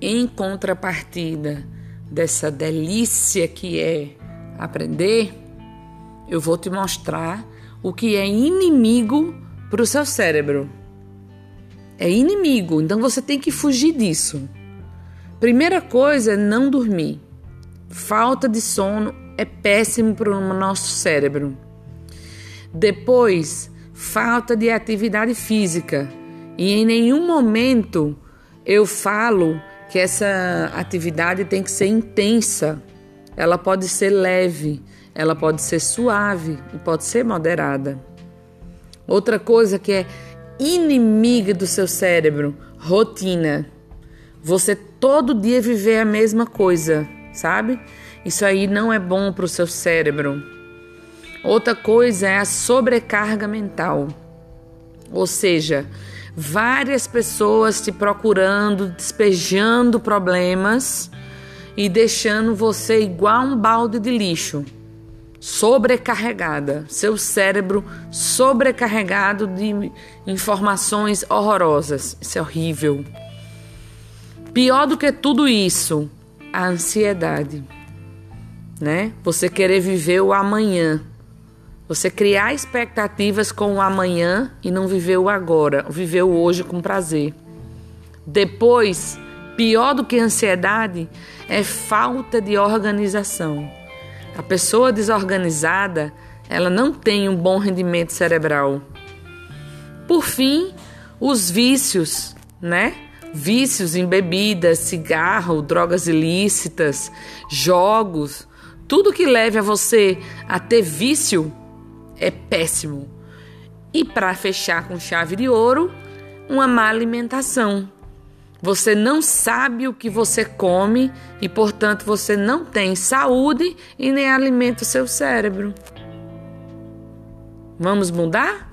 em contrapartida dessa delícia que é aprender, eu vou te mostrar o que é inimigo para o seu cérebro. É inimigo, então você tem que fugir disso. Primeira coisa é não dormir. Falta de sono é péssimo para o nosso cérebro. Depois, falta de atividade física. E em nenhum momento eu falo que essa atividade tem que ser intensa. Ela pode ser leve, ela pode ser suave e pode ser moderada. Outra coisa que é inimiga do seu cérebro, rotina. Você todo dia viver a mesma coisa, sabe? Isso aí não é bom para o seu cérebro. Outra coisa é a sobrecarga mental. Ou seja, várias pessoas te procurando, despejando problemas e deixando você igual um balde de lixo, sobrecarregada, seu cérebro sobrecarregado de informações horrorosas. Isso é horrível. Pior do que tudo isso, a ansiedade, né? Você querer viver o amanhã. Você criar expectativas com o amanhã e não viver o agora, viver o hoje com prazer. Depois, pior do que ansiedade, é falta de organização. A pessoa desorganizada, ela não tem um bom rendimento cerebral. Por fim, os vícios, né? Vícios em bebidas, cigarro, drogas ilícitas, jogos, tudo que leve a você a ter vício é péssimo. E para fechar com chave de ouro, uma má alimentação. Você não sabe o que você come e, portanto, você não tem saúde e nem alimenta o seu cérebro. Vamos mudar?